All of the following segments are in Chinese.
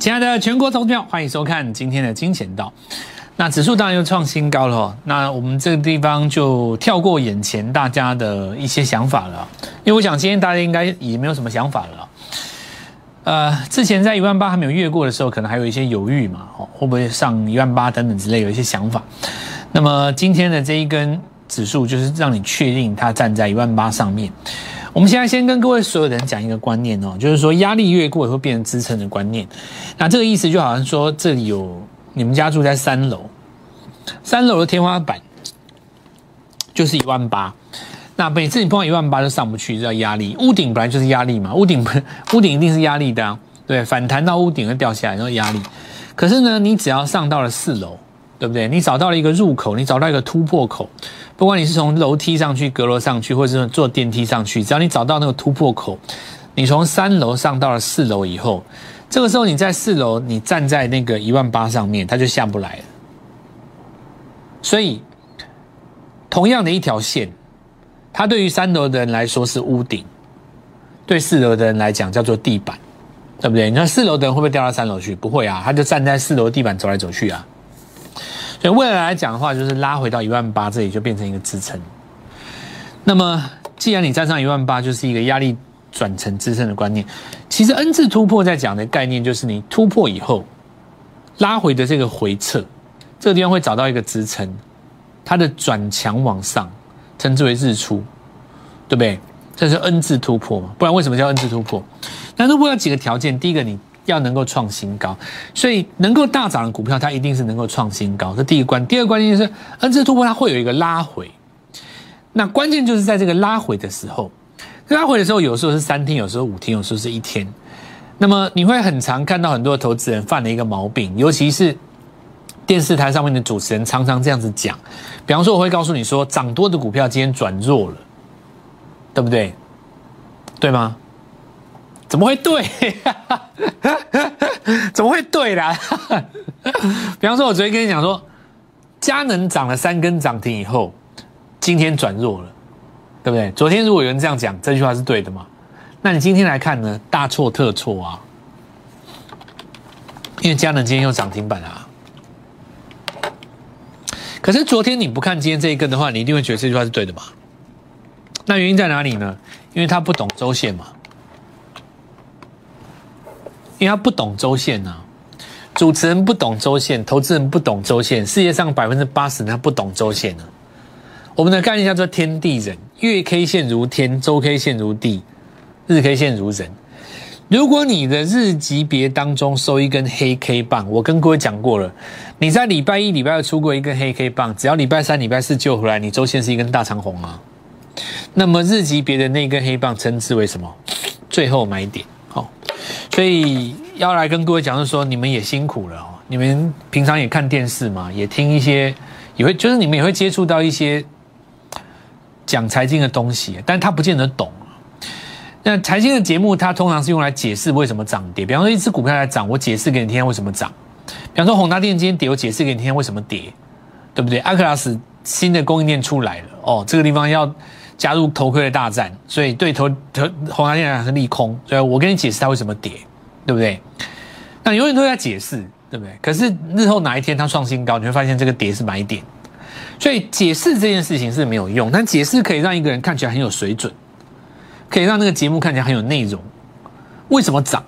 亲爱的全国投票，欢迎收看今天的金钱道。那指数当然又创新高了哦。那我们这个地方就跳过眼前大家的一些想法了，因为我想今天大家应该也没有什么想法了。呃，之前在一万八还没有越过的时候，可能还有一些犹豫嘛，哦，会不会上一万八等等之类，有一些想法。那么今天的这一根指数，就是让你确定它站在一万八上面。我们现在先跟各位所有人讲一个观念哦，就是说压力越过也会变成支撑的观念。那这个意思就好像说，这里有你们家住在三楼，三楼的天花板就是一万八。那每次你碰到一万八就上不去，叫压力。屋顶本来就是压力嘛，屋顶屋顶一定是压力的啊。对，反弹到屋顶会掉下来，然后压力。可是呢，你只要上到了四楼，对不对？你找到了一个入口，你找到一个突破口。不管你是从楼梯上去、阁楼上去，或者是坐电梯上去，只要你找到那个突破口，你从三楼上到了四楼以后，这个时候你在四楼，你站在那个一万八上面，它就下不来了。所以，同样的一条线，它对于三楼的人来说是屋顶，对四楼的人来讲叫做地板，对不对？你说四楼的人会不会掉到三楼去？不会啊，他就站在四楼地板走来走去啊。所以未来来讲的话，就是拉回到一万八这里就变成一个支撑。那么既然你站上一万八，就是一个压力转成支撑的观念。其实 N 字突破在讲的概念就是你突破以后拉回的这个回撤，这个地方会找到一个支撑，它的转强往上，称之为日出，对不对？这是 N 字突破嘛？不然为什么叫 N 字突破？那突破要几个条件？第一个你。要能够创新高，所以能够大涨的股票，它一定是能够创新高。这第一关，第二关键是 N 字突破，它会有一个拉回。那关键就是在这个拉回的时候，拉回的时候，有时候是三天，有时候五天，有时候是一天。那么你会很常看到很多投资人犯了一个毛病，尤其是电视台上面的主持人常常这样子讲。比方说，我会告诉你说，涨多的股票今天转弱了，对不对？对吗？怎么会对？怎么会对啦？比方说，我昨天跟你讲说，佳能涨了三根涨停以后，今天转弱了，对不对？昨天如果有人这样讲，这句话是对的吗？那你今天来看呢？大错特错啊！因为佳能今天又涨停板啊。可是昨天你不看今天这一根的话，你一定会觉得这句话是对的嘛？那原因在哪里呢？因为他不懂周线嘛。因为他不懂周线呐，主持人不懂周线，投资人不懂周线，世界上百分之八十他不懂周线呢。我们的概念叫做天地人，月 K 线如天，周 K 线如地，日 K 线如人。如果你的日级别当中收一根黑 K 棒，我跟各位讲过了，你在礼拜一、礼拜二出过一根黑 K 棒，只要礼拜三、礼拜四救回来，你周线是一根大长红啊。那么日级别的那根黑棒称之为什么？最后买点。所以要来跟各位讲，就是说你们也辛苦了哦。你们平常也看电视嘛，也听一些，也会就是你们也会接触到一些讲财经的东西，但他不见得懂。那财经的节目，它通常是用来解释为什么涨跌。比方说，一只股票在涨，我解释给你听为什么涨。比方说，宏达电今天跌，我解释给你听为什么跌，对不对？阿克拉斯新的供应链出来了，哦，这个地方要。加入头盔的大战，所以对头头红蓝电来讲是利空，所以我跟你解释它为什么跌，对不对？那永远都在解释，对不对？可是日后哪一天它创新高，你会发现这个跌是买点，所以解释这件事情是没有用，但解释可以让一个人看起来很有水准，可以让那个节目看起来很有内容。为什么涨？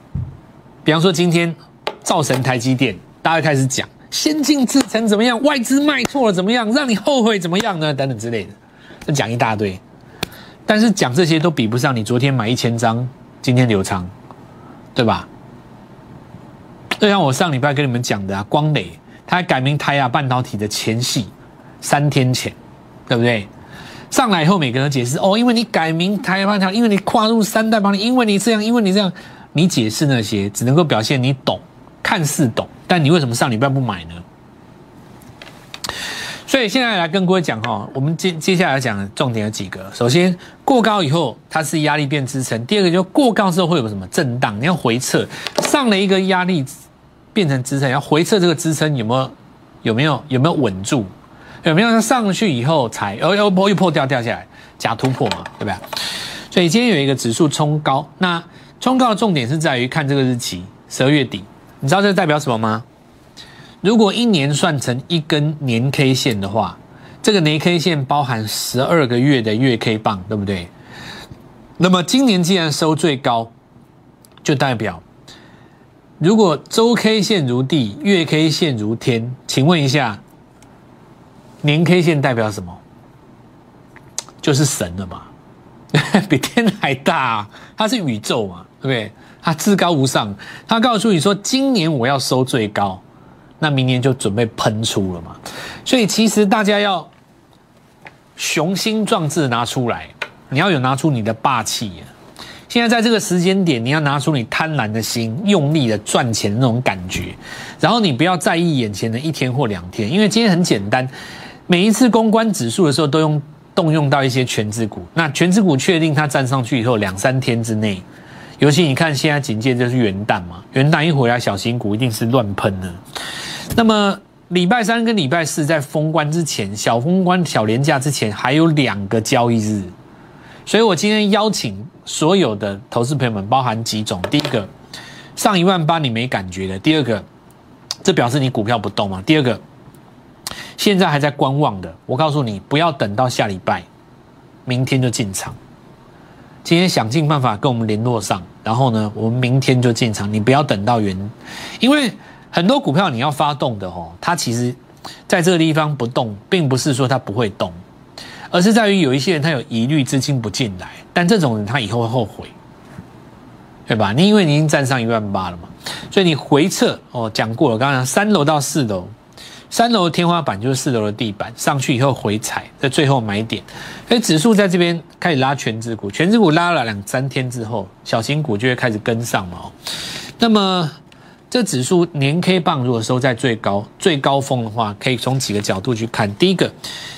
比方说今天造神台积电，大家开始讲先进制程怎么样，外资卖错了怎么样，让你后悔怎么样呢？等等之类的，就讲一大堆。但是讲这些都比不上你昨天买一千张，今天流仓，对吧？就像我上礼拜跟你们讲的啊，光磊他改名台亚半导体的前戏，三天前，对不对？上来以后每个人解释哦，因为你改名台亚半导体，因为你跨入三代帮你，因为你这样，因为你这样，你解释那些只能够表现你懂，看似懂，但你为什么上礼拜不买呢？所以现在来跟各位讲哈，我们接接下来讲重点有几个。首先，过高以后它是压力变支撑；第二个就过高之后会有什么震荡？你要回撤，上了一个压力变成支撑，要回撤这个支撑有没有有没有有没有稳住？有没有上去以后才又又破又破掉掉下来假突破嘛？对不对？所以今天有一个指数冲高，那冲高的重点是在于看这个日期，十二月底你知道这代表什么吗？如果一年算成一根年 K 线的话，这个年 K 线包含十二个月的月 K 棒，对不对？那么今年既然收最高，就代表如果周 K 线如地，月 K 线如天，请问一下，年 K 线代表什么？就是神了嘛，比天还大，它是宇宙嘛，对不对？它至高无上，它告诉你说，今年我要收最高，那明年就准备喷出了嘛。所以其实大家要雄心壮志拿出来，你要有拿出你的霸气。现在在这个时间点，你要拿出你贪婪的心，用力的赚钱的那种感觉，然后你不要在意眼前的一天或两天，因为今天很简单，每一次公关指数的时候都用。动用到一些全资股，那全资股确定它站上去以后，两三天之内，尤其你看现在警戒就是元旦嘛，元旦一回来，小型股一定是乱喷的。那么礼拜三跟礼拜四在封关之前，小封关、小年假之前还有两个交易日，所以我今天邀请所有的投资朋友们，包含几种：第一个，上一万八你没感觉的；第二个，这表示你股票不动嘛；第二个。现在还在观望的，我告诉你，不要等到下礼拜，明天就进场。今天想尽办法跟我们联络上，然后呢，我们明天就进场。你不要等到原，因为很多股票你要发动的哦，它其实在这个地方不动，并不是说它不会动，而是在于有一些人他有疑虑，资金不进来，但这种人他以后会后悔，对吧？你因为你已经站上一万八了嘛，所以你回撤哦，讲过了，刚刚三楼到四楼。三楼的天花板就是四楼的地板，上去以后回踩，在最后买点。所以指数在这边开始拉全指股，全指股拉了两三天之后，小型股就会开始跟上嘛。那么这指数年 K 棒如果收在最高最高峰的话，可以从几个角度去看。第一个，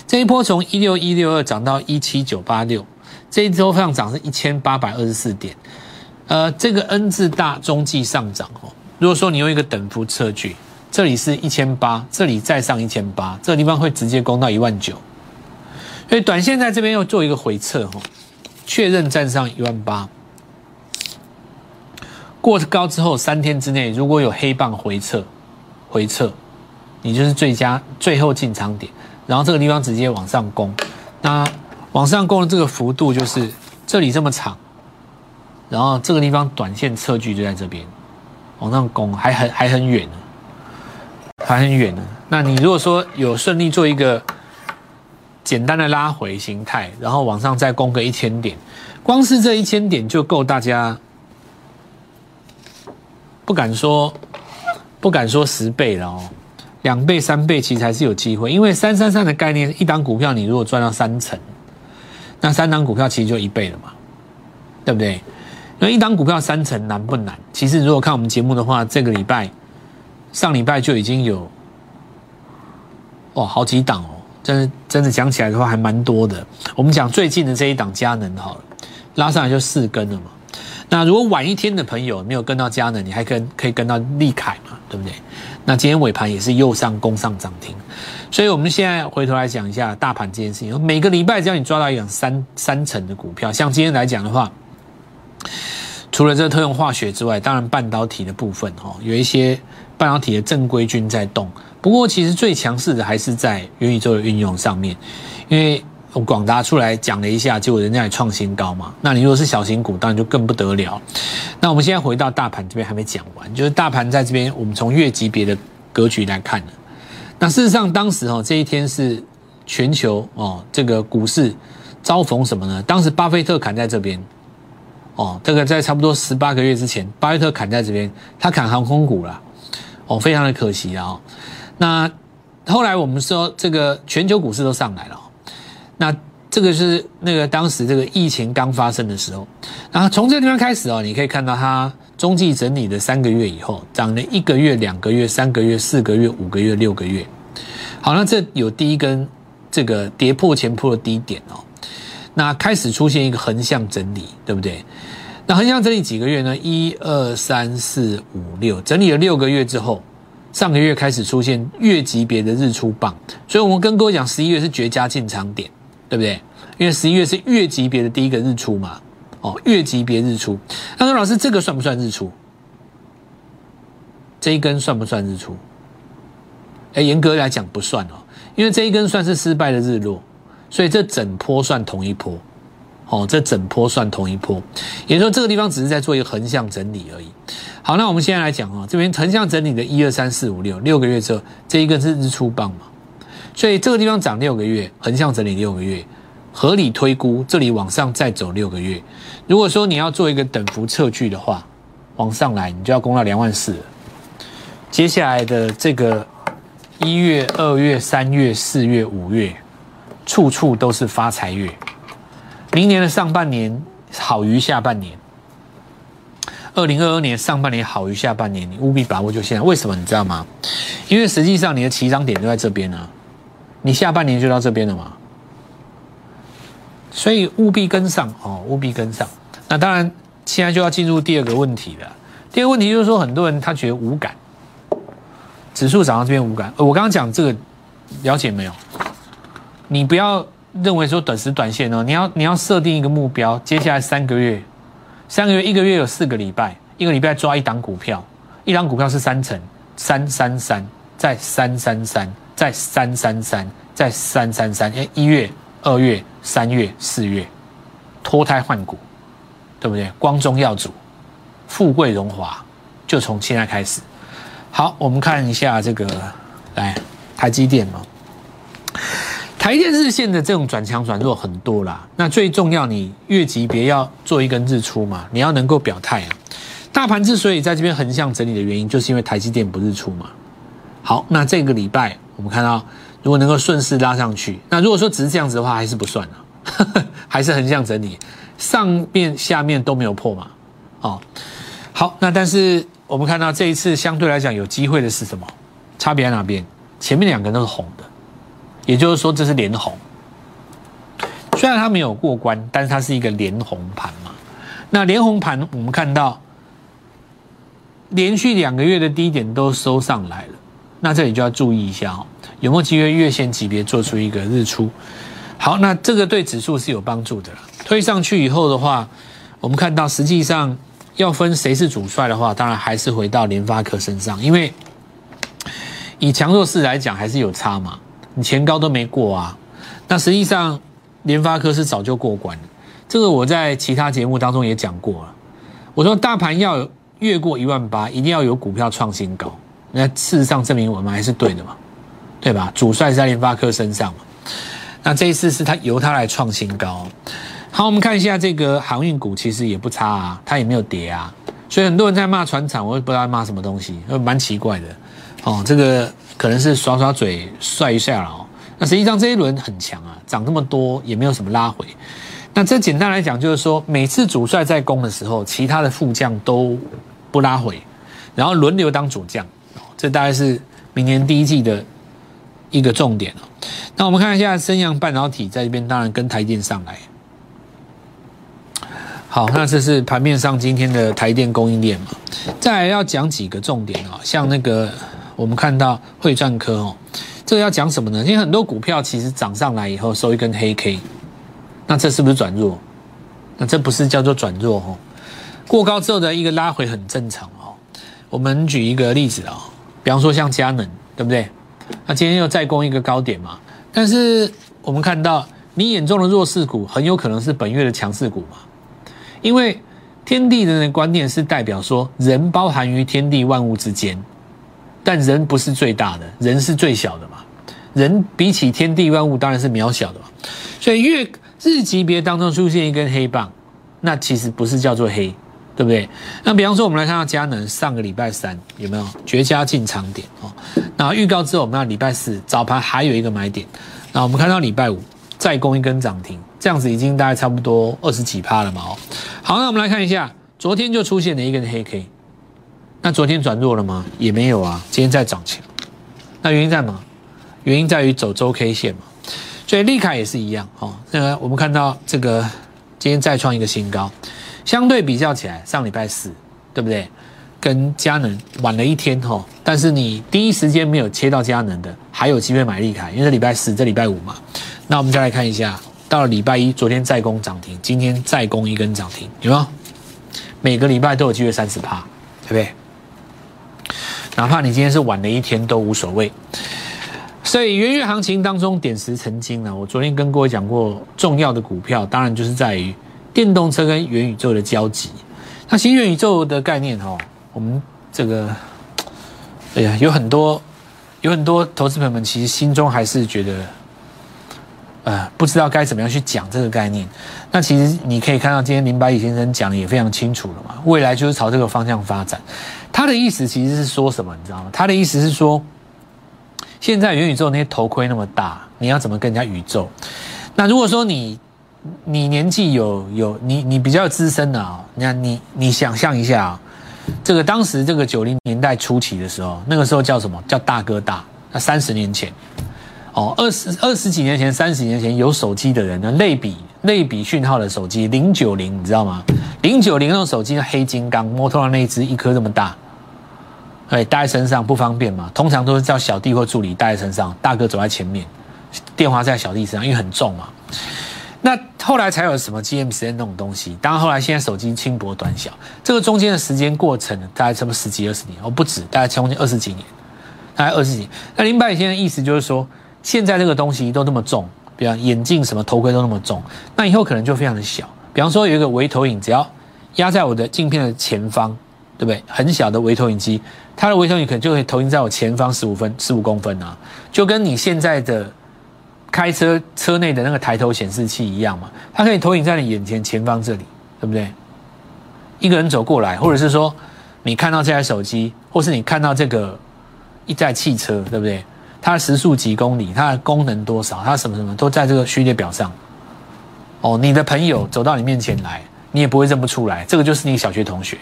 这一波从一六一六二涨到一七九八六，这一周上涨是一千八百二十四点。呃，这个 N 字大中继上涨哦。如果说你用一个等幅测距。这里是一千八，这里再上一千八，这个地方会直接攻到一万九，所以短线在这边要做一个回撤哈，确认站上一万八，过高之后三天之内如果有黑棒回撤，回撤，你就是最佳最后进场点，然后这个地方直接往上攻，那往上攻的这个幅度就是这里这么长，然后这个地方短线测距就在这边，往上攻还很还很远呢。还很远呢。那你如果说有顺利做一个简单的拉回形态，然后往上再攻个一千点，光是这一千点就够大家不敢说不敢说十倍了哦，两倍三倍其实还是有机会。因为三三三的概念，一档股票你如果赚到三成，那三档股票其实就一倍了嘛，对不对？因为一档股票三成难不难？其实如果看我们节目的话，这个礼拜。上礼拜就已经有，哦，好几档哦，真的真的讲起来的话还蛮多的。我们讲最近的这一档佳能好了，拉上来就四根了嘛。那如果晚一天的朋友没有跟到佳能，你还跟可以跟到利凯嘛，对不对？那今天尾盘也是右上攻上涨停，所以我们现在回头来讲一下大盘这件事情。每个礼拜只要你抓到一档三三成的股票，像今天来讲的话，除了这个特用化学之外，当然半导体的部分哦，有一些。半导体的正规军在动，不过其实最强势的还是在元宇宙的运用上面，因为广达出来讲了一下，结果人家也创新高嘛。那你如果是小型股，当然就更不得了。那我们现在回到大盘这边还没讲完，就是大盘在这边，我们从月级别的格局来看那事实上，当时哦这一天是全球哦这个股市遭逢什么呢？当时巴菲特砍在这边，哦，这个在差不多十八个月之前，巴菲特砍在这边，他砍航空股了。哦，非常的可惜啊！那后来我们说，这个全球股市都上来了。那这个是那个当时这个疫情刚发生的时候，然后从这个地方开始哦，你可以看到它中继整理的三个月以后，涨了一个月、两个月、三个月、四个月、五个月、六个月。好，那这有第一根这个跌破前铺的低点哦，那开始出现一个横向整理，对不对？那横向整理几个月呢？一二三四五六，整理了六个月之后，上个月开始出现月级别的日出棒，所以我们跟各位讲，十一月是绝佳进场点，对不对？因为十一月是月级别的第一个日出嘛，哦，月级别日出。那说老师，这个算不算日出？这一根算不算日出？哎，严格来讲不算哦，因为这一根算是失败的日落，所以这整波算同一波。哦，这整波算同一波，也就是说这个地方只是在做一个横向整理而已。好，那我们现在来讲哦，这边横向整理的一二三四五六六个月之后，这一个是日出棒嘛？所以这个地方涨六个月，横向整理六个月，合理推估这里往上再走六个月。如果说你要做一个等幅测距的话，往上来你就要攻到两万四。接下来的这个一月、二月、三月、四月、五月，处处都是发财月。明年的上半年好于下半年，二零二二年上半年好于下半年，你务必把握就现在。为什么你知道吗？因为实际上你的起涨点就在这边呢，你下半年就到这边了嘛，所以务必跟上哦，务必跟上。那当然，现在就要进入第二个问题了。第二个问题就是说，很多人他觉得无感，指数涨到这边无感。我刚刚讲这个，了解没有？你不要。认为说短时短线哦，你要你要设定一个目标，接下来三个月，三个月一个月有四个礼拜，一个礼拜抓一档股票，一档股票是三成，三三三，再三三三，再三三三，再三三三，哎，一月、二月、三月、四月，脱胎换骨，对不对？光宗耀祖，富贵荣华，就从现在开始。好，我们看一下这个，来台积电嘛。台电日线的这种转强转弱很多啦，那最重要你月级别要做一根日出嘛，你要能够表态啊。大盘之所以在这边横向整理的原因，就是因为台积电不日出嘛。好，那这个礼拜我们看到，如果能够顺势拉上去，那如果说只是这样子的话，还是不算了，还是横向整理，上面下面都没有破嘛。哦，好，那但是我们看到这一次相对来讲有机会的是什么？差别在哪边？前面两根都是红的。也就是说，这是连红，虽然它没有过关，但是它是一个连红盘嘛。那连红盘，我们看到连续两个月的低点都收上来了，那这里就要注意一下哦，有没有机会月线级别做出一个日出？好，那这个对指数是有帮助的推上去以后的话，我们看到实际上要分谁是主帅的话，当然还是回到联发科身上，因为以强弱势来讲，还是有差嘛。你前高都没过啊，那实际上联发科是早就过关了。这个我在其他节目当中也讲过了。我说大盘要越过一万八，一定要有股票创新高。那事实上证明我们还是对的嘛，对吧？主帅在联发科身上嘛。那这一次是他由他来创新高。好，我们看一下这个航运股，其实也不差啊，它也没有跌啊。所以很多人在骂船厂，我也不知道骂什么东西，蛮奇怪的。哦，这个。可能是耍耍嘴帅一下了哦，那实际上这一轮很强啊，涨这么多也没有什么拉回。那这简单来讲就是说，每次主帅在攻的时候，其他的副将都不拉回，然后轮流当主将，这大概是明年第一季的一个重点哦。那我们看一下升阳半导体在这边，当然跟台电上来。好，那这是盘面上今天的台电供应链嘛？再来要讲几个重点啊，像那个。我们看到汇赚科哦，这个要讲什么呢？因为很多股票其实涨上来以后收一根黑 K，那这是不是转弱？那这不是叫做转弱哦，过高之后的一个拉回很正常哦。我们举一个例子啊，比方说像佳能，对不对？那今天又再攻一个高点嘛，但是我们看到你眼中的弱势股很有可能是本月的强势股嘛，因为天地人的观念是代表说人包含于天地万物之间。但人不是最大的，人是最小的嘛。人比起天地万物当然是渺小的嘛。所以月日级别当中出现一根黑棒，那其实不是叫做黑，对不对？那比方说我们来看到佳能上个礼拜三有没有绝佳进场点哦？那预告之后我们要礼拜四早盘还有一个买点，那我们看到礼拜五再攻一根涨停，这样子已经大概差不多二十几趴了嘛哦。好，那我们来看一下，昨天就出现了一根黑 K。那昨天转弱了吗？也没有啊，今天在涨强。那原因在吗？原因在于走周 K 线嘛。所以利凯也是一样哦。那我们看到这个今天再创一个新高，相对比较起来，上礼拜四对不对？跟佳能晚了一天哈，但是你第一时间没有切到佳能的，还有机会买利凯，因为这礼拜四，这礼拜五嘛。那我们再来看一下，到了礼拜一，昨天再攻涨停，今天再攻一根涨停，有没有？每个礼拜都有机会三十趴，对不对？哪怕你今天是晚了一天都无所谓。所以元月行情当中点石成金呢，我昨天跟各位讲过，重要的股票当然就是在于电动车跟元宇宙的交集。那新元宇宙的概念哈，我们这个，哎呀，有很多有很多投资朋友们其实心中还是觉得，呃，不知道该怎么样去讲这个概念。那其实你可以看到今天林百里先生讲的也非常清楚了嘛，未来就是朝这个方向发展。他的意思其实是说什么，你知道吗？他的意思是说。现在元宇宙那些头盔那么大，你要怎么跟人家宇宙？那如果说你你年纪有有你你比较资深的啊，你看你你想象一下啊，这个当时这个九零年代初期的时候，那个时候叫什么叫大哥大？那三十年前哦，二十二十几年前、三十年前有手机的人呢，类比类比讯号的手机零九零，你知道吗？零九零那种手机黑金刚，摩托罗拉那一只一颗这么大。对，带在身上不方便嘛？通常都是叫小弟或助理带在身上，大哥走在前面，电话在小弟身上，因为很重嘛。那后来才有什么 GMC 那种东西。当然后来现在手机轻薄短小，这个中间的时间过程大概差不多十几二十年，哦不止，大概将近二十几年，大概二十几。那林百里先生意思就是说，现在这个东西都那么重，比方眼镜什么头盔都那么重，那以后可能就非常的小。比方说有一个微投影，只要压在我的镜片的前方。对不对？很小的微投影机，它的微投影可能就可以投影在我前方十五分、十五公分啊，就跟你现在的开车车内的那个抬头显示器一样嘛，它可以投影在你眼前前方这里，对不对？一个人走过来，或者是说你看到这台手机，或是你看到这个一台汽车，对不对？它的时速几公里，它的功能多少，它什么什么都在这个序列表上。哦，你的朋友走到你面前来，你也不会认不出来，这个就是你小学同学。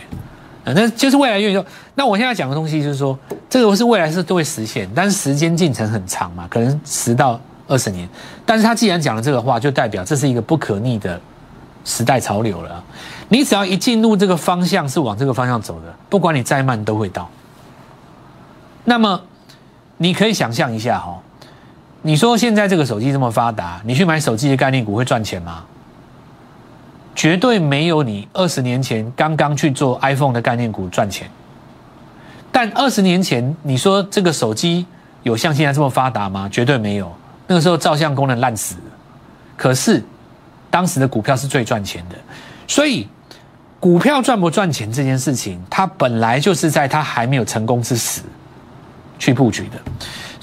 啊那就是未来元宇宙。那我现在讲的东西就是说，这个是未来是都会实现，但是时间进程很长嘛，可能十到二十年。但是他既然讲了这个话，就代表这是一个不可逆的时代潮流了。你只要一进入这个方向，是往这个方向走的，不管你再慢都会到。那么你可以想象一下哈，你说现在这个手机这么发达，你去买手机的概念股会赚钱吗？绝对没有你二十年前刚刚去做 iPhone 的概念股赚钱，但二十年前你说这个手机有像现在这么发达吗？绝对没有，那个时候照相功能烂死了。可是当时的股票是最赚钱的，所以股票赚不赚钱这件事情，它本来就是在它还没有成功之时去布局的。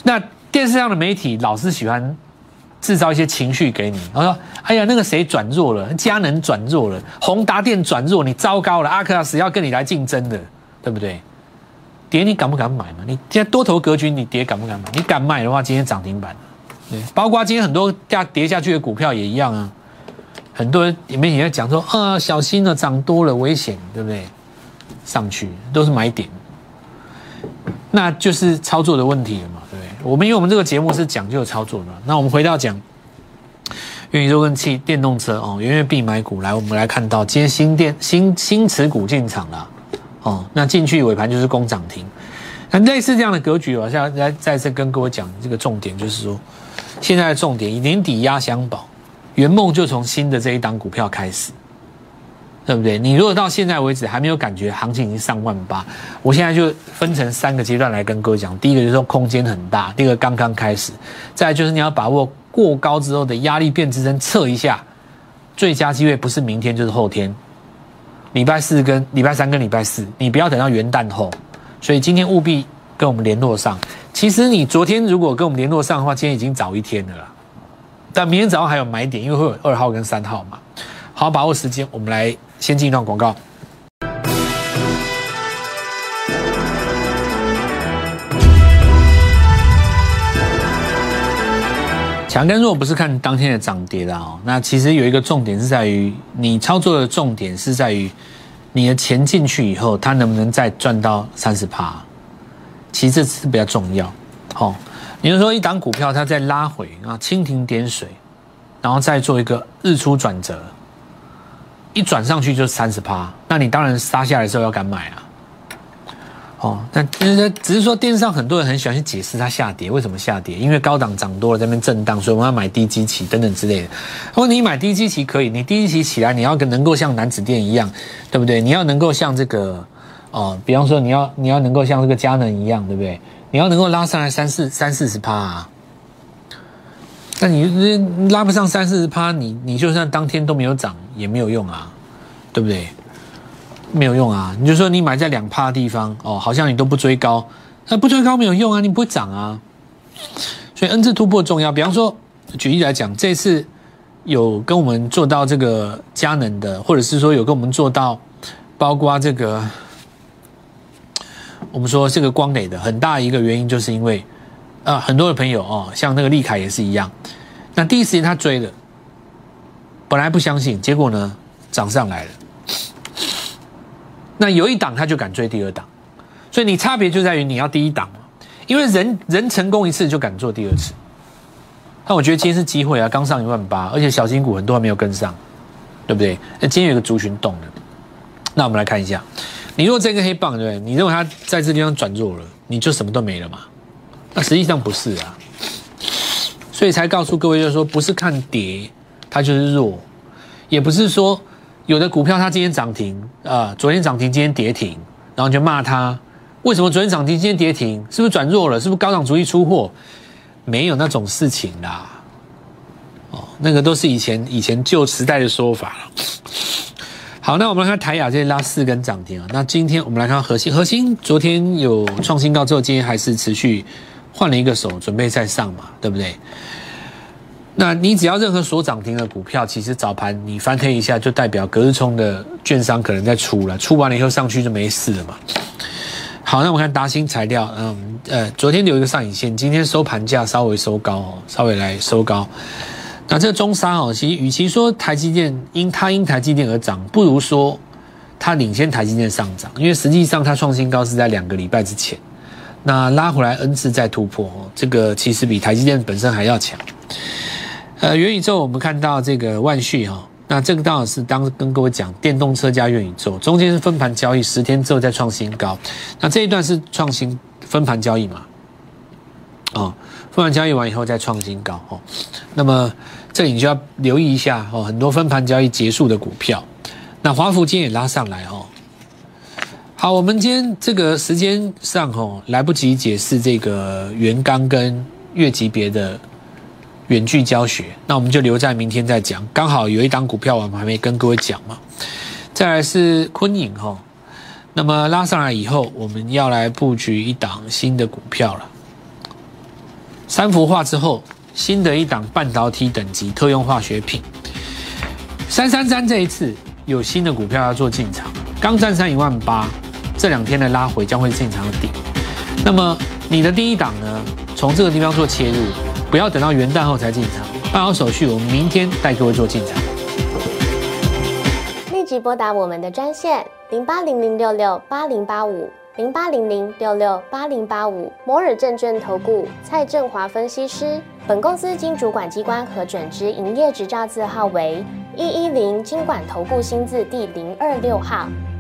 那电视上的媒体老是喜欢。制造一些情绪给你，我说：“哎呀，那个谁转弱了，佳能转弱了，宏达电转弱，你糟糕了，阿克拉斯要跟你来竞争的，对不对？跌你敢不敢买嘛？你现在多头格局，你跌敢不敢买？你敢买的话，今天涨停板对，包括今天很多价跌下去的股票也一样啊。很多人里面也在讲说，啊，小心了，涨多了危险，对不对？上去都是买点，那就是操作的问题了嘛。”我们因为我们这个节目是讲究操作的，那我们回到讲元宇宙跟汽电动车哦，元月必买股来，我们来看到今天新电新新持股进场了哦，那进去尾盘就是攻涨停，那类似这样的格局，我现在再再次跟各位讲这个重点，就是说现在的重点以年底压箱宝，圆梦就从新的这一档股票开始。对不对？你如果到现在为止还没有感觉行情已经上万八，我现在就分成三个阶段来跟各位讲。第一个就是说空间很大，第二个刚刚开始，再就是你要把握过高之后的压力变支撑，测一下最佳机会不是明天就是后天，礼拜四跟礼拜三跟礼拜四，你不要等到元旦后。所以今天务必跟我们联络上。其实你昨天如果跟我们联络上的话，今天已经早一天了。但明天早上还有买点，因为会有二号跟三号嘛。好，把握时间，我们来。先进一段广告。强跟弱不是看当天的涨跌的哦，那其实有一个重点是在于你操作的重点是在于你的钱进去以后，它能不能再赚到三十趴？其实这是比较重要。好，你就说一档股票它在拉回啊，蜻蜓点水，然后再做一个日出转折。一转上去就是三十趴，那你当然杀下来的时候要敢买啊。哦，那只是说电视上很多人很喜欢去解释它下跌为什么下跌，因为高档涨多了在那边震荡，所以我们要买低基期等等之类的。如果你买低基期可以，你低基期起来你要能够像南子店一样，对不对？你要能够像这个哦，比方说你要你要能够像这个佳能一样，对不对？你要能够拉上来三四三四十趴啊，那你拉不上三四十趴，你你就算当天都没有涨也没有用啊，对不对？没有用啊！你就说你买在两趴地方哦，好像你都不追高，那不追高没有用啊，你不会涨啊。所以 N 字突破重要。比方说，举例来讲，这次有跟我们做到这个佳能的，或者是说有跟我们做到，包括这个。我们说这个光磊的很大一个原因，就是因为啊，很多的朋友哦，像那个利凯也是一样。那第一时间他追了，本来不相信，结果呢涨上来了。那有一档他就敢追第二档，所以你差别就在于你要第一档因为人人成功一次就敢做第二次。但我觉得今天是机会啊，刚上一万八，而且小新股很多还没有跟上，对不对？那今天有个族群动了，那我们来看一下。你如果这根黑棒，对不对？你认为它在这地方转弱了，你就什么都没了嘛？那实际上不是啊，所以才告诉各位，就是说不是看跌，它就是弱，也不是说有的股票它今天涨停啊，昨天涨停，今天跌停，然后就骂它为什么昨天涨停，今天跌停，是不是转弱了？是不是高档主义出货？没有那种事情啦，哦，那个都是以前以前旧时代的说法。好，那我们来看台雅，这拉四根涨停啊。那今天我们来看核心，核心昨天有创新高之后，今天还是持续换了一个手，准备再上嘛，对不对？那你只要任何所涨停的股票，其实早盘你翻推一下，就代表隔日冲的券商可能在出了，出完了以后上去就没事了嘛。好，那我看达新材料，嗯呃，昨天留一个上影线，今天收盘价稍微收高哦，稍微来收高。那这个中沙哦，其实与其说台积电因它因台积电而涨，不如说它领先台积电上涨，因为实际上它创新高是在两个礼拜之前，那拉回来 N 次再突破哦，这个其实比台积电本身还要强。呃，元宇宙我们看到这个万旭哈，那这个当然是当跟各位讲电动车加元宇宙，中间是分盘交易，十天之后再创新高，那这一段是创新分盘交易嘛？哦，分盘交易完以后再创新高哦，那么。这里你就要留意一下哦，很多分盘交易结束的股票，那华福今天也拉上来哦。好，我们今天这个时间上哦，来不及解释这个原钢跟月级别的远距教学，那我们就留在明天再讲。刚好有一档股票我们还没跟各位讲嘛，再来是昆影哈，那么拉上来以后，我们要来布局一档新的股票了，三幅画之后。新的一档半导体等级特用化学品，三三三这一次有新的股票要做进场，刚站上一万八，这两天的拉回将会进场底。那么你的第一档呢？从这个地方做切入，不要等到元旦后才进场，办好手续，我们明天带各位做进场。立即拨打我们的专线零八零零六六八零八五零八零零六六八零八五摩尔证券投顾蔡振华分析师。本公司经主管机关核准之营业执照字号为一一零金管投顾新字第零二六号。